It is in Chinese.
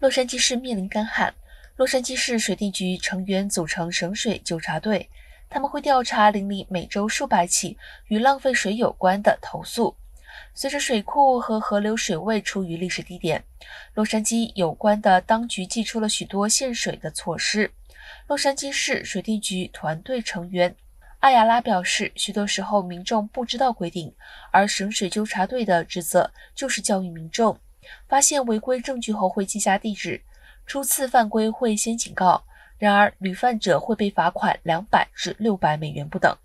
洛杉矶市面临干旱，洛杉矶市水电局成员组成省水纠察队，他们会调查邻里每周数百起与浪费水有关的投诉。随着水库和河流水位处于历史低点，洛杉矶有关的当局寄出了许多限水的措施。洛杉矶市水电局团队成员艾亚拉表示，许多时候民众不知道规定，而省水纠察队的职责就是教育民众。发现违规证据后会记下地址，初次犯规会先警告，然而屡犯者会被罚款两百至六百美元不等。